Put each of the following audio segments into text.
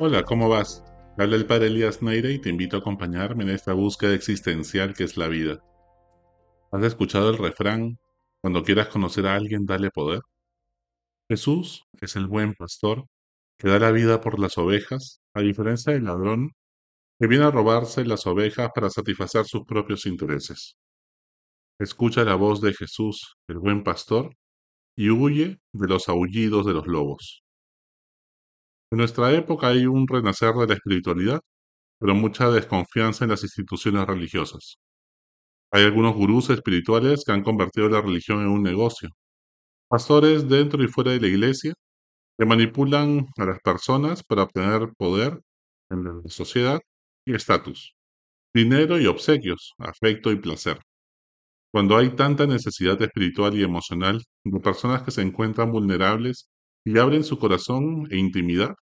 Hola, ¿cómo vas? Habla el padre Elías Neire y te invito a acompañarme en esta búsqueda existencial que es la vida. ¿Has escuchado el refrán, cuando quieras conocer a alguien, dale poder? Jesús es el buen pastor que da la vida por las ovejas, a diferencia del ladrón que viene a robarse las ovejas para satisfacer sus propios intereses. Escucha la voz de Jesús, el buen pastor, y huye de los aullidos de los lobos. En nuestra época hay un renacer de la espiritualidad, pero mucha desconfianza en las instituciones religiosas. Hay algunos gurús espirituales que han convertido la religión en un negocio. Pastores dentro y fuera de la iglesia que manipulan a las personas para obtener poder en la sociedad y estatus, dinero y obsequios, afecto y placer. Cuando hay tanta necesidad espiritual y emocional de personas que se encuentran vulnerables y abren su corazón e intimidad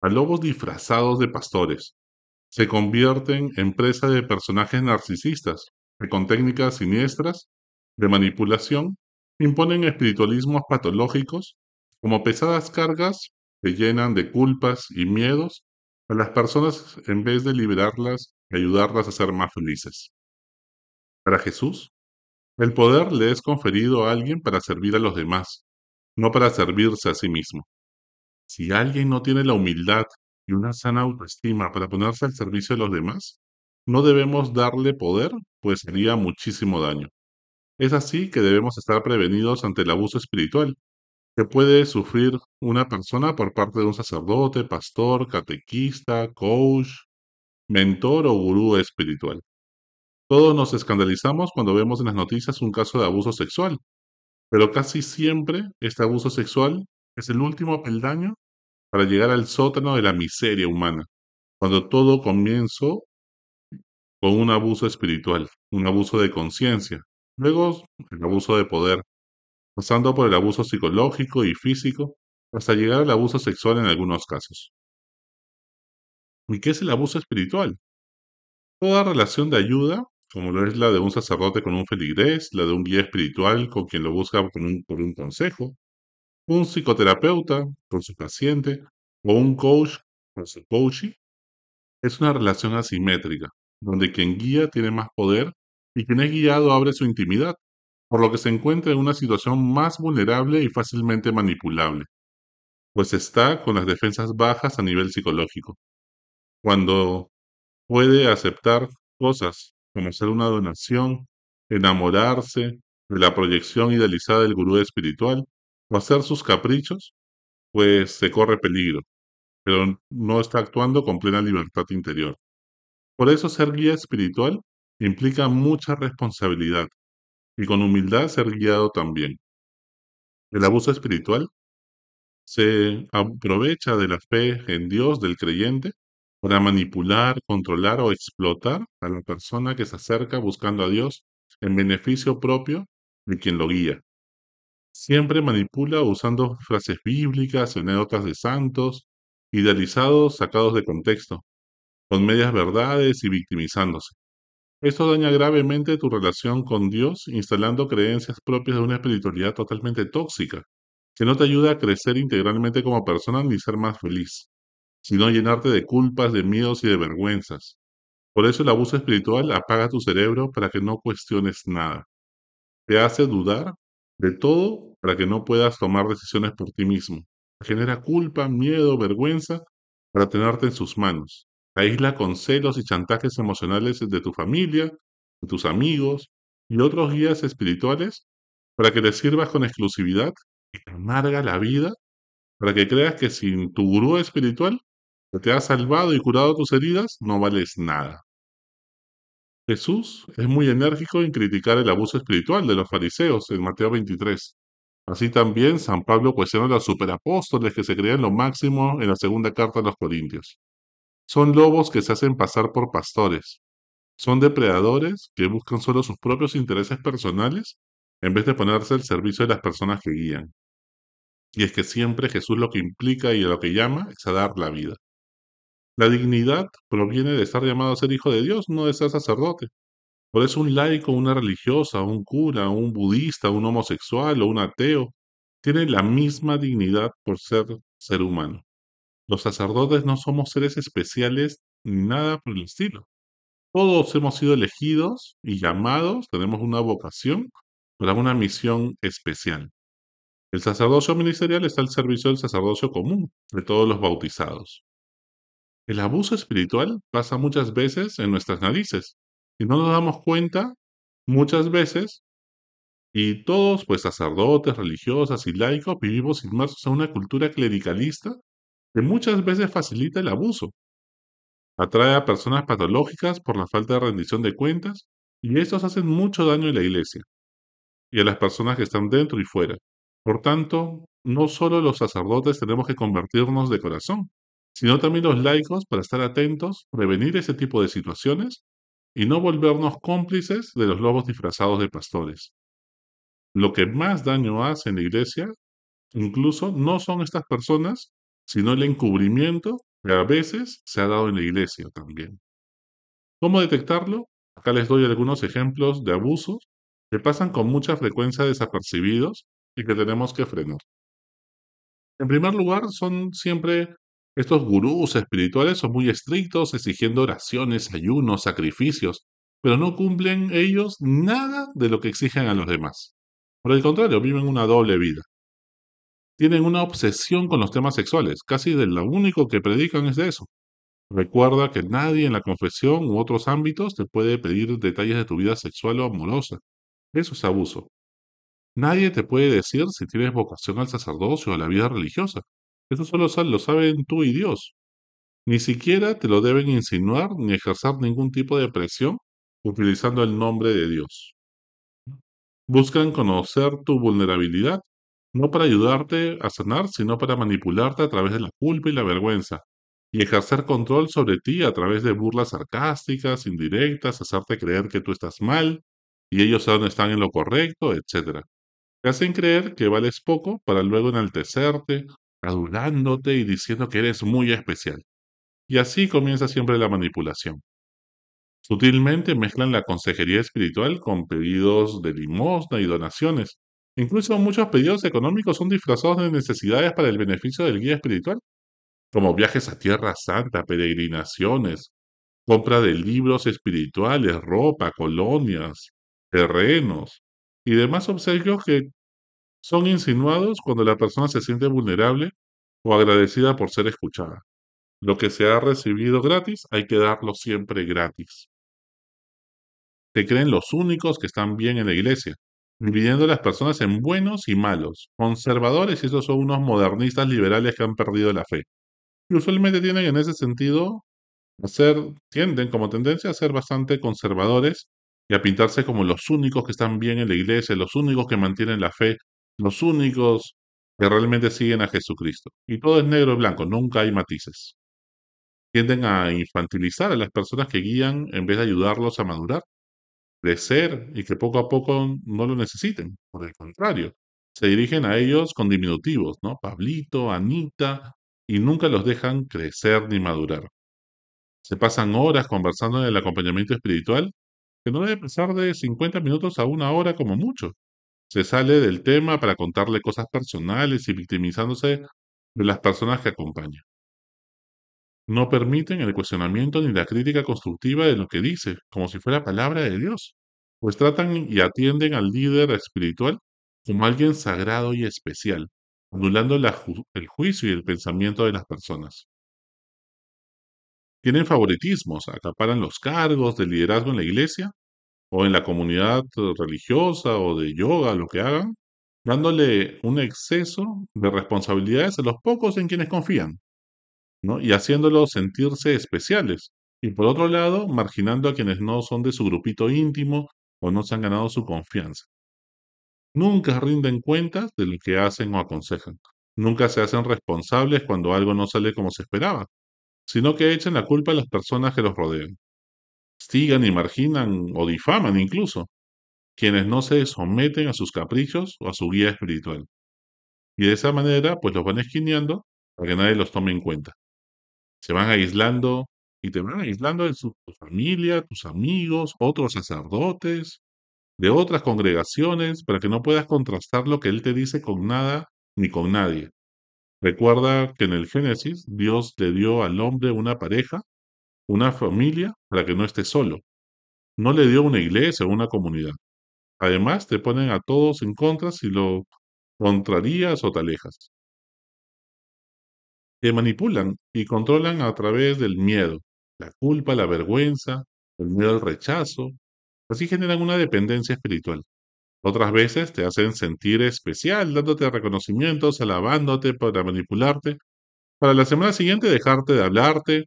a lobos disfrazados de pastores, se convierten en presa de personajes narcisistas que con técnicas siniestras de manipulación imponen espiritualismos patológicos como pesadas cargas que llenan de culpas y miedos a las personas en vez de liberarlas y ayudarlas a ser más felices. Para Jesús, el poder le es conferido a alguien para servir a los demás, no para servirse a sí mismo. Si alguien no tiene la humildad y una sana autoestima para ponerse al servicio de los demás, no debemos darle poder, pues haría muchísimo daño. Es así que debemos estar prevenidos ante el abuso espiritual que puede sufrir una persona por parte de un sacerdote, pastor, catequista, coach, mentor o gurú espiritual. Todos nos escandalizamos cuando vemos en las noticias un caso de abuso sexual, pero casi siempre este abuso sexual es el último peldaño para llegar al sótano de la miseria humana, cuando todo comienzo con un abuso espiritual, un abuso de conciencia, luego el abuso de poder, pasando por el abuso psicológico y físico, hasta llegar al abuso sexual en algunos casos. ¿Y qué es el abuso espiritual? Toda relación de ayuda, como lo es la de un sacerdote con un feligrés, la de un guía espiritual con quien lo busca por un, consejo, un psicoterapeuta con su paciente o un coach con su coachee, es una relación asimétrica, donde quien guía tiene más poder y quien es guiado abre su intimidad, por lo que se encuentra en una situación más vulnerable y fácilmente manipulable, pues está con las defensas bajas a nivel psicológico. Cuando puede aceptar cosas como ser una donación, enamorarse de la proyección idealizada del gurú espiritual o hacer sus caprichos, pues se corre peligro, pero no está actuando con plena libertad interior. Por eso ser guía espiritual implica mucha responsabilidad y con humildad ser guiado también. El abuso espiritual se aprovecha de la fe en Dios del creyente para manipular, controlar o explotar a la persona que se acerca buscando a Dios en beneficio propio de quien lo guía. Siempre manipula usando frases bíblicas, anécdotas de santos, idealizados, sacados de contexto, con medias verdades y victimizándose. Esto daña gravemente tu relación con Dios, instalando creencias propias de una espiritualidad totalmente tóxica, que no te ayuda a crecer integralmente como persona ni ser más feliz, sino llenarte de culpas, de miedos y de vergüenzas. Por eso el abuso espiritual apaga tu cerebro para que no cuestiones nada. Te hace dudar de todo para que no puedas tomar decisiones por ti mismo. Genera culpa, miedo, vergüenza para tenerte en sus manos. Aísla con celos y chantajes emocionales de tu familia, de tus amigos y otros guías espirituales para que les sirvas con exclusividad y te amarga la vida para que creas que sin tu gurú espiritual te ha salvado y curado tus heridas no vales nada. Jesús es muy enérgico en criticar el abuso espiritual de los fariseos en Mateo 23. Así también San Pablo cuestiona a los superapóstoles que se creen lo máximo en la segunda carta a los Corintios. Son lobos que se hacen pasar por pastores. Son depredadores que buscan solo sus propios intereses personales en vez de ponerse al servicio de las personas que guían. Y es que siempre Jesús lo que implica y lo que llama es a dar la vida. La dignidad proviene de estar llamado a ser hijo de Dios, no de ser sacerdote. Por eso un laico, una religiosa, un cura, un budista, un homosexual o un ateo tiene la misma dignidad por ser ser humano. Los sacerdotes no somos seres especiales ni nada por el estilo. Todos hemos sido elegidos y llamados, tenemos una vocación para una misión especial. El sacerdocio ministerial está al servicio del sacerdocio común de todos los bautizados. El abuso espiritual pasa muchas veces en nuestras narices y no nos damos cuenta muchas veces y todos, pues sacerdotes, religiosas y laicos, vivimos inmersos en una cultura clericalista que muchas veces facilita el abuso. Atrae a personas patológicas por la falta de rendición de cuentas y estos hacen mucho daño en la iglesia y a las personas que están dentro y fuera. Por tanto, no solo los sacerdotes tenemos que convertirnos de corazón, sino también los laicos para estar atentos, prevenir ese tipo de situaciones y no volvernos cómplices de los lobos disfrazados de pastores. Lo que más daño hace en la iglesia, incluso, no son estas personas, sino el encubrimiento que a veces se ha dado en la iglesia también. ¿Cómo detectarlo? Acá les doy algunos ejemplos de abusos que pasan con mucha frecuencia desapercibidos y que tenemos que frenar. En primer lugar, son siempre estos gurús espirituales son muy estrictos, exigiendo oraciones, ayunos, sacrificios, pero no cumplen ellos nada de lo que exigen a los demás. Por el contrario, viven una doble vida. Tienen una obsesión con los temas sexuales, casi de lo único que predican es de eso. Recuerda que nadie en la confesión u otros ámbitos te puede pedir detalles de tu vida sexual o amorosa. Eso es abuso. Nadie te puede decir si tienes vocación al sacerdocio o a la vida religiosa. Eso solo lo saben tú y Dios. Ni siquiera te lo deben insinuar ni ejercer ningún tipo de presión utilizando el nombre de Dios. Buscan conocer tu vulnerabilidad, no para ayudarte a sanar, sino para manipularte a través de la culpa y la vergüenza, y ejercer control sobre ti a través de burlas sarcásticas, indirectas, hacerte creer que tú estás mal y ellos están en lo correcto, etc. Te hacen creer que vales poco para luego enaltecerte, adulándote y diciendo que eres muy especial. Y así comienza siempre la manipulación. Sutilmente mezclan la consejería espiritual con pedidos de limosna y donaciones. Incluso muchos pedidos económicos son disfrazados de necesidades para el beneficio del guía espiritual, como viajes a Tierra Santa, peregrinaciones, compra de libros espirituales, ropa, colonias, terrenos y demás obsequios que son insinuados cuando la persona se siente vulnerable o agradecida por ser escuchada. Lo que se ha recibido gratis hay que darlo siempre gratis. Se creen los únicos que están bien en la iglesia, dividiendo a las personas en buenos y malos, conservadores y esos son unos modernistas liberales que han perdido la fe. Y usualmente tienen en ese sentido a ser, tienden como tendencia a ser bastante conservadores y a pintarse como los únicos que están bien en la iglesia, los únicos que mantienen la fe, los únicos que realmente siguen a Jesucristo. Y todo es negro y blanco, nunca hay matices. Tienden a infantilizar a las personas que guían en vez de ayudarlos a madurar, crecer y que poco a poco no lo necesiten. Por el contrario, se dirigen a ellos con diminutivos, ¿no? Pablito, Anita, y nunca los dejan crecer ni madurar. Se pasan horas conversando en el acompañamiento espiritual, que no debe pasar de 50 minutos a una hora como mucho. Se sale del tema para contarle cosas personales y victimizándose de las personas que acompañan. No permiten el cuestionamiento ni la crítica constructiva de lo que dice, como si fuera palabra de Dios, pues tratan y atienden al líder espiritual como alguien sagrado y especial, anulando el juicio y el pensamiento de las personas. Tienen favoritismos, acaparan los cargos de liderazgo en la iglesia o en la comunidad religiosa o de yoga, lo que hagan, dándole un exceso de responsabilidades a los pocos en quienes confían, ¿no? y haciéndolos sentirse especiales. Y por otro lado, marginando a quienes no son de su grupito íntimo o no se han ganado su confianza. Nunca rinden cuentas de lo que hacen o aconsejan. Nunca se hacen responsables cuando algo no sale como se esperaba, sino que echan la culpa a las personas que los rodean. Stigan y marginan o difaman incluso quienes no se someten a sus caprichos o a su guía espiritual. Y de esa manera, pues los van esquineando para que nadie los tome en cuenta. Se van aislando y te van aislando de tu familia, tus amigos, otros sacerdotes, de otras congregaciones, para que no puedas contrastar lo que Él te dice con nada ni con nadie. Recuerda que en el Génesis Dios le dio al hombre una pareja, una familia, para que no esté solo. No le dio una iglesia o una comunidad. Además, te ponen a todos en contra si lo contrarías o te alejas. Te manipulan y controlan a través del miedo, la culpa, la vergüenza, el miedo al rechazo. Así generan una dependencia espiritual. Otras veces te hacen sentir especial, dándote reconocimientos, alabándote para manipularte, para la semana siguiente dejarte de hablarte,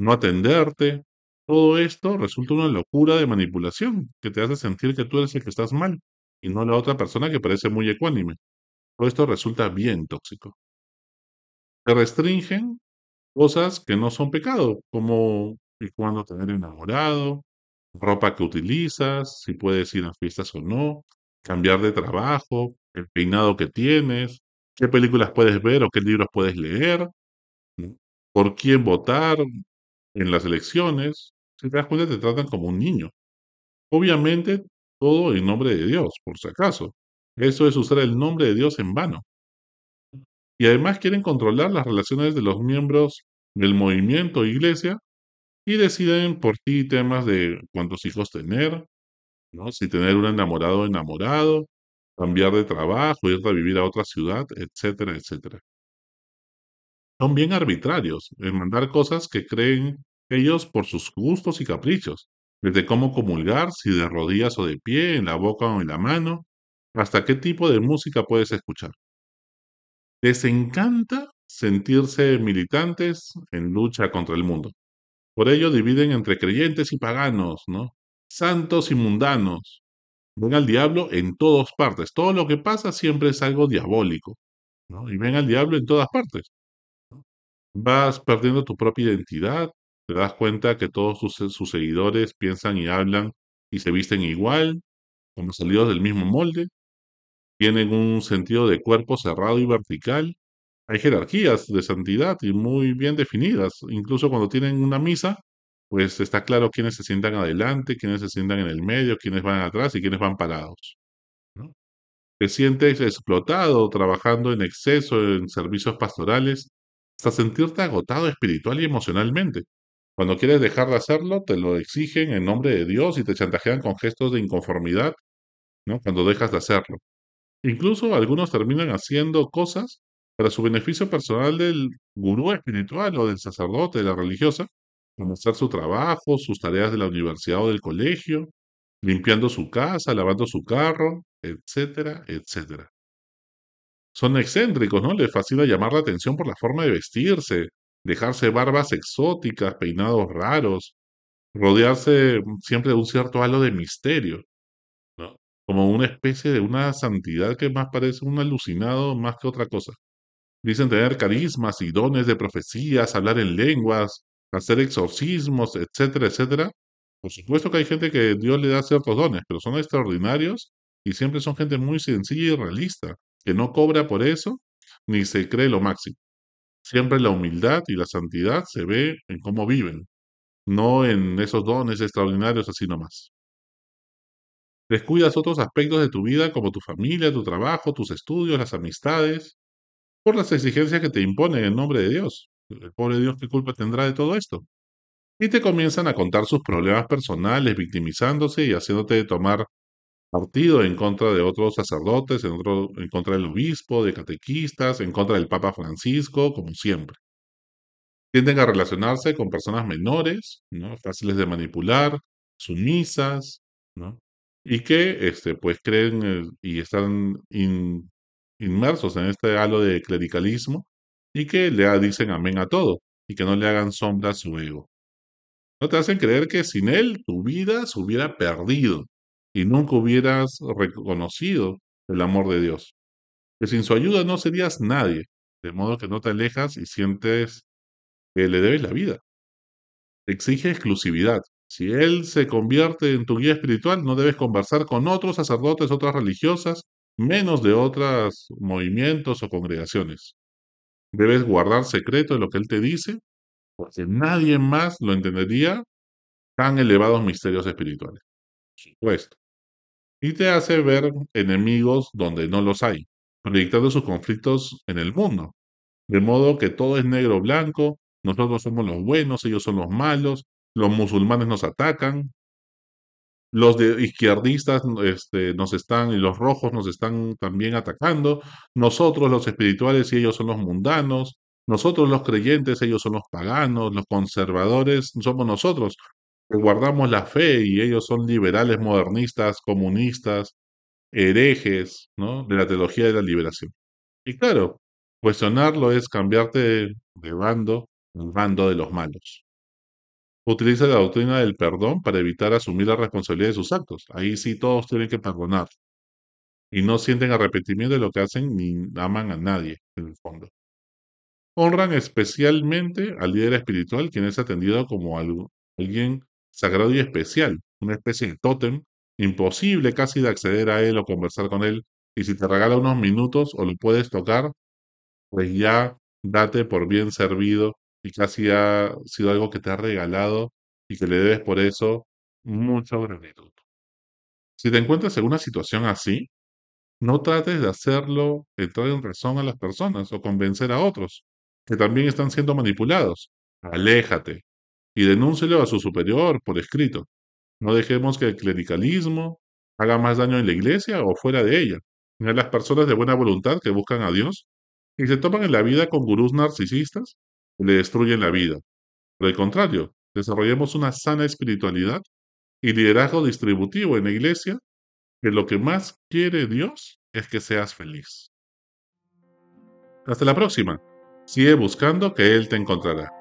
no atenderte. Todo esto resulta una locura de manipulación que te hace sentir que tú eres el que estás mal y no la otra persona que parece muy ecuánime. Todo esto resulta bien tóxico. Te restringen cosas que no son pecado, como y cuándo tener enamorado, ropa que utilizas, si puedes ir a fiestas o no, cambiar de trabajo, el peinado que tienes, qué películas puedes ver o qué libros puedes leer, por quién votar en las elecciones. Si te das cuenta, te tratan como un niño. Obviamente, todo en nombre de Dios, por si acaso. Eso es usar el nombre de Dios en vano. Y además quieren controlar las relaciones de los miembros del movimiento iglesia y deciden por ti temas de cuántos hijos tener, ¿no? Si tener un enamorado o enamorado, cambiar de trabajo, ir a vivir a otra ciudad, etcétera, etcétera. Son bien arbitrarios en mandar cosas que creen ellos por sus gustos y caprichos, desde cómo comulgar, si de rodillas o de pie, en la boca o en la mano, hasta qué tipo de música puedes escuchar. Les encanta sentirse militantes en lucha contra el mundo. Por ello dividen entre creyentes y paganos, ¿no? Santos y mundanos. Ven al diablo en todas partes. Todo lo que pasa siempre es algo diabólico. Y ven al diablo en todas partes. Vas perdiendo tu propia identidad, te das cuenta que todos sus, seguidores piensan y hablan y se visten igual, como salidos del mismo molde, tienen un sentido de cuerpo cerrado y vertical. Hay jerarquías de santidad y muy bien definidas. Incluso cuando tienen una misa, pues está claro quiénes se sientan adelante, quiénes se sientan en el medio, quiénes van atrás y quiénes van parados. Te sientes explotado trabajando en exceso en servicios pastorales hasta sentirte agotado espiritual y emocionalmente. Cuando quieres dejar de hacerlo, te lo exigen en nombre de Dios y te chantajean con gestos de inconformidad, ¿no? Cuando dejas de hacerlo. Incluso algunos terminan haciendo cosas para su beneficio personal del gurú espiritual o del sacerdote, de la religiosa, como hacer su trabajo, sus tareas de la universidad o del colegio, limpiando su casa, lavando su carro, etcétera, etcétera. Son excéntricos, ¿no? Les fascina llamar la atención por la forma de vestirse, dejarse barbas exóticas, peinados raros, rodearse siempre de un cierto halo de misterio como una especie de una santidad que más parece un alucinado más que otra cosa. Dicen tener carismas y dones de profecías, hablar en lenguas, hacer exorcismos, etcétera, etcétera. Por supuesto que hay gente que Dios le da ciertos dones, pero son extraordinarios y siempre son gente muy sencilla y realista, que no cobra por eso ni se cree lo máximo. Siempre la humildad y la santidad se ve en cómo viven, no en esos dones extraordinarios así nomás. Descuidas otros aspectos de tu vida como tu familia, tu trabajo, tus estudios, las amistades, por las exigencias que te imponen en nombre de Dios. El pobre Dios, ¿qué culpa tendrá de todo esto? Y te comienzan a contar sus problemas personales, victimizándose y haciéndote tomar partido en contra de otros sacerdotes, en, contra del obispo, de catequistas, en contra del Papa Francisco, como siempre. Tienden a relacionarse con personas menores, ¿no? fáciles de manipular, sumisas, ¿no? y que este, pues creen eh, y están inmersos en este halo de clericalismo y que le dicen amén a todo y que no le hagan sombra a su ego. No te hacen creer que sin él tu vida se hubiera perdido y nunca hubieras reconocido el amor de Dios. Que sin su ayuda no serías nadie, de modo que no te alejas y sientes que le debes la vida. exige exclusividad, si Él se convierte en tu guía espiritual, no debes conversar con otros sacerdotes, otras religiosas, menos de otros movimientos o congregaciones. Debes guardar secreto de lo que Él te dice, porque nadie más lo entendería tan elevados misterios espirituales. Por supuesto. Y te hace ver enemigos donde no los hay, proyectando sus conflictos en el mundo. De modo que todo es negro o blanco, nosotros somos los buenos, ellos son los malos, los musulmanes nos atacan, los de izquierdistas este, nos están y los rojos nos están también atacando, nosotros los espirituales y ellos son los mundanos, nosotros los creyentes, ellos son los paganos, los conservadores somos nosotros, guardamos la fe y ellos son liberales, modernistas, comunistas, herejes, ¿no? De la teología de la liberación. Y claro, cuestionarlo es cambiarte de bando, el bando de los malos. Utiliza la doctrina del perdón para evitar asumir la responsabilidad de sus actos. Ahí sí todos tienen que perdonar. Y no sienten arrepentimiento de lo que hacen ni aman a nadie, en el fondo. Honran especialmente al líder espiritual, quien es atendido como alguien sagrado y especial, una especie de tótem, imposible casi de acceder a él o conversar con él. Y si te regala unos minutos o lo puedes tocar, pues ya date por bien servido y casi ha sido algo que te ha regalado y que le debes por eso mucha gratitud. Si te encuentras en una situación así, no trates de hacerlo entrar en razón a las personas o convencer a otros que también están siendo manipulados. Aléjate y denúncielo a su superior por escrito. No dejemos que el clericalismo haga más daño en la iglesia o fuera de ella. Ni a las personas de buena voluntad que buscan a Dios y se topan en la vida con gurús narcisistas que le destruyen la vida. Por el contrario, desarrollemos una sana espiritualidad y liderazgo distributivo en la iglesia, que lo que más quiere Dios es que seas feliz. Hasta la próxima. Sigue buscando que Él te encontrará.